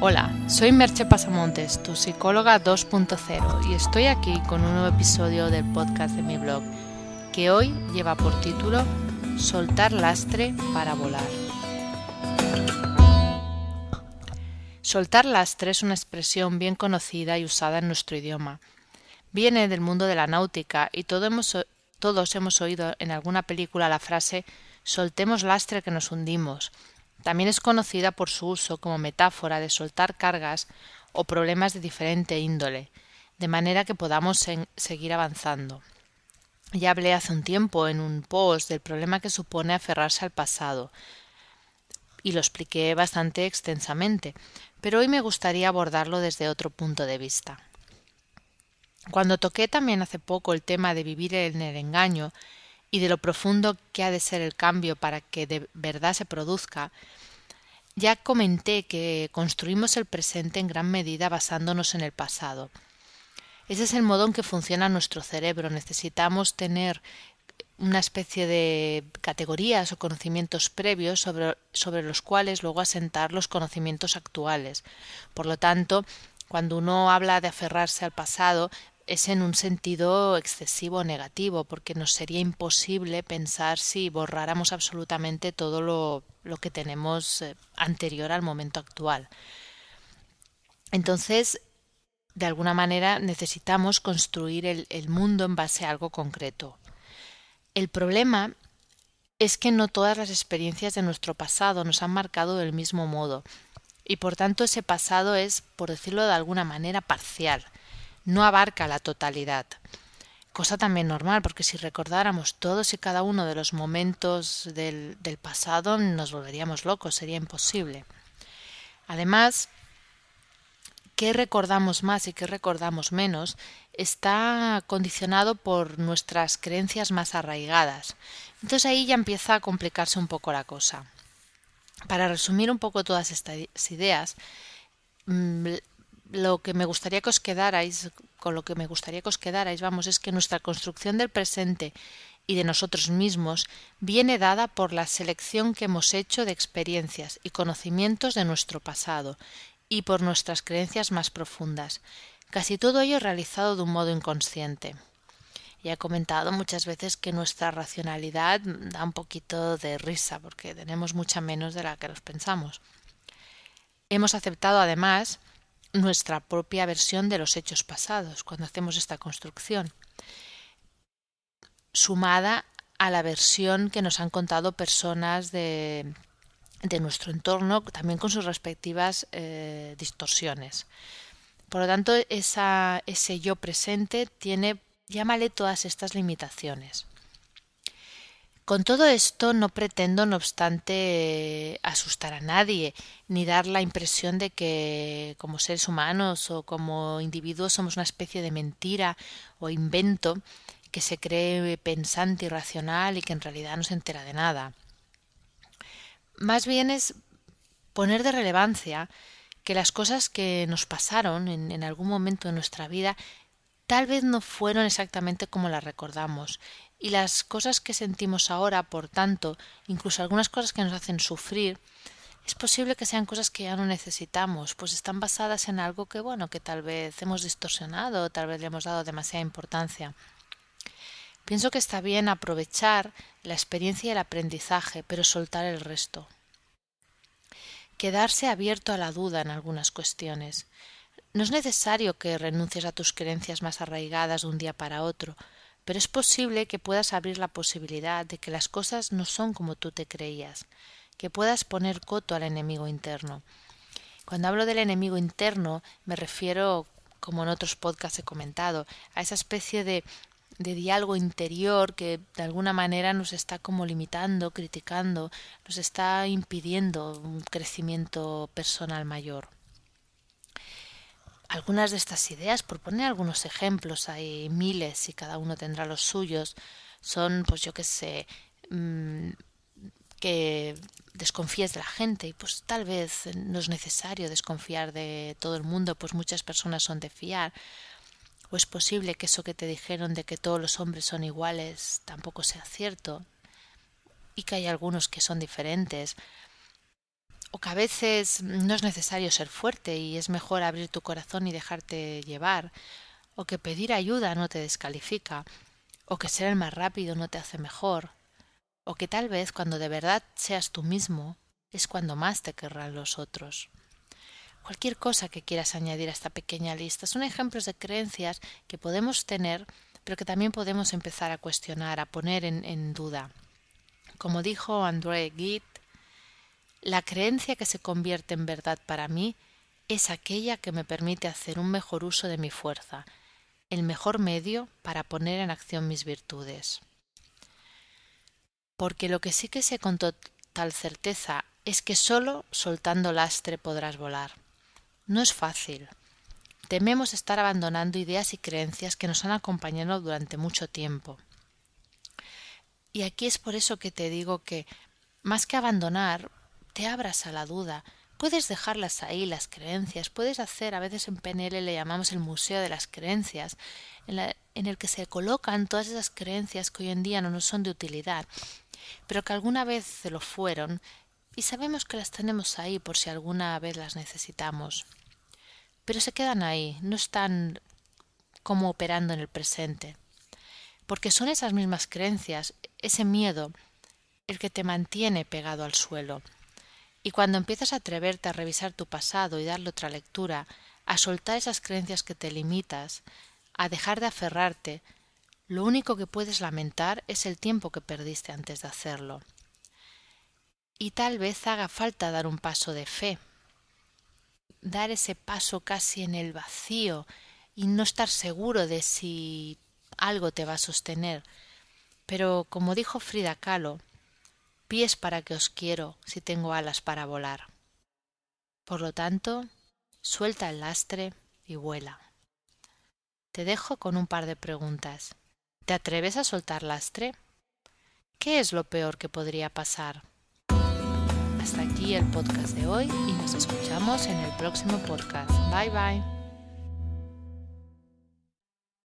Hola, soy Merche Pasamontes, tu psicóloga 2.0 y estoy aquí con un nuevo episodio del podcast de mi blog que hoy lleva por título Soltar lastre para volar. Soltar lastre es una expresión bien conocida y usada en nuestro idioma. Viene del mundo de la náutica y todos hemos oído en alguna película la frase soltemos lastre que nos hundimos. También es conocida por su uso como metáfora de soltar cargas o problemas de diferente índole, de manera que podamos seguir avanzando. Ya hablé hace un tiempo en un post del problema que supone aferrarse al pasado, y lo expliqué bastante extensamente, pero hoy me gustaría abordarlo desde otro punto de vista. Cuando toqué también hace poco el tema de vivir en el engaño, y de lo profundo que ha de ser el cambio para que de verdad se produzca, ya comenté que construimos el presente en gran medida basándonos en el pasado. Ese es el modo en que funciona nuestro cerebro. Necesitamos tener una especie de categorías o conocimientos previos sobre, sobre los cuales luego asentar los conocimientos actuales. Por lo tanto, cuando uno habla de aferrarse al pasado, es en un sentido excesivo negativo, porque nos sería imposible pensar si borráramos absolutamente todo lo, lo que tenemos eh, anterior al momento actual. Entonces, de alguna manera necesitamos construir el, el mundo en base a algo concreto. El problema es que no todas las experiencias de nuestro pasado nos han marcado del mismo modo, y por tanto ese pasado es, por decirlo de alguna manera, parcial no abarca la totalidad. Cosa también normal, porque si recordáramos todos y cada uno de los momentos del, pasado nos volveríamos locos, sería imposible. Además, qué recordamos más y qué recordamos menos está condicionado por nuestras creencias más arraigadas. Entonces ahí ya empieza a complicarse un poco la cosa. Para resumir un poco todas estas ideas, mm, lo que me gustaría que os quedarais, con lo que me gustaría que os quedarais, vamos, es que nuestra construcción del presente y de nosotros mismos viene dada por la selección que hemos hecho de experiencias y conocimientos de nuestro pasado y por nuestras creencias más profundas. Casi todo ello realizado de un modo inconsciente. Ya he comentado muchas veces que nuestra racionalidad da un poquito de risa porque tenemos mucha menos de la que nos pensamos. Hemos aceptado además nuestra propia versión de los hechos pasados cuando hacemos esta construcción, sumada a la versión que nos han contado personas de, de nuestro entorno, también con sus respectivas eh, distorsiones. Por lo tanto, esa, ese yo presente tiene, llámale todas estas limitaciones. Con todo esto no pretendo, no obstante, asustar a nadie, ni dar la impresión de que como seres humanos o como individuos somos una especie de mentira o invento que se cree pensante y racional y que en realidad no se entera de nada. Más bien es poner de relevancia que las cosas que nos pasaron en, en algún momento de nuestra vida tal vez no fueron exactamente como las recordamos y las cosas que sentimos ahora, por tanto, incluso algunas cosas que nos hacen sufrir, es posible que sean cosas que ya no necesitamos, pues están basadas en algo que, bueno, que tal vez hemos distorsionado tal vez le hemos dado demasiada importancia. Pienso que está bien aprovechar la experiencia y el aprendizaje, pero soltar el resto. Quedarse abierto a la duda en algunas cuestiones. No es necesario que renuncies a tus creencias más arraigadas de un día para otro, pero es posible que puedas abrir la posibilidad de que las cosas no son como tú te creías, que puedas poner coto al enemigo interno. Cuando hablo del enemigo interno me refiero, como en otros podcasts he comentado, a esa especie de de diálogo interior que de alguna manera nos está como limitando, criticando, nos está impidiendo un crecimiento personal mayor algunas de estas ideas, por poner algunos ejemplos, hay miles y cada uno tendrá los suyos, son, pues yo qué sé, mm, que desconfíes de la gente y pues tal vez no es necesario desconfiar de todo el mundo, pues muchas personas son de fiar. O es posible que eso que te dijeron de que todos los hombres son iguales tampoco sea cierto y que hay algunos que son diferentes o que a veces no es necesario ser fuerte y es mejor abrir tu corazón y dejarte llevar, o que pedir ayuda no te descalifica, o que ser el más rápido no te hace mejor, o que tal vez cuando de verdad seas tú mismo es cuando más te querrán los otros. Cualquier cosa que quieras añadir a esta pequeña lista son ejemplos de creencias que podemos tener, pero que también podemos empezar a cuestionar, a poner en, duda. Como dijo André Gide, la creencia que se convierte en verdad para mí es aquella que me permite hacer un mejor uso de mi fuerza, el mejor medio para poner en acción mis virtudes. Porque lo que sí que sé con total certeza es que solo soltando lastre podrás volar. No es fácil. Tememos estar abandonando ideas y creencias que nos han acompañado durante mucho tiempo. Y aquí es por eso que te digo que, más que abandonar, te abras a la duda. Puedes dejarlas ahí, las creencias. Puedes hacer, a veces en PNL le llamamos el Museo de las Creencias, en, el que se colocan todas esas creencias que hoy en día no nos son de utilidad, pero que alguna vez se lo fueron y sabemos que las tenemos ahí por si alguna vez las necesitamos. Pero se quedan ahí, no están como operando en el presente. Porque son esas mismas creencias, ese miedo, el que te mantiene pegado al suelo y cuando empiezas a atreverte a revisar tu pasado y darle otra lectura, a soltar esas creencias que te limitas, a dejar de aferrarte, lo único que puedes lamentar es el tiempo que perdiste antes de hacerlo. Y tal vez haga falta dar un paso de fe, dar ese paso casi en el vacío y no estar seguro de si algo te va a sostener. Pero como dijo Frida Kahlo, pies para que os quiero si tengo alas para volar. Por lo tanto, suelta el lastre y vuela. Te dejo con un par de preguntas. ¿Te atreves a soltar lastre? ¿Qué es lo peor que podría pasar? Hasta aquí el podcast de hoy y nos escuchamos en el próximo podcast. Bye bye.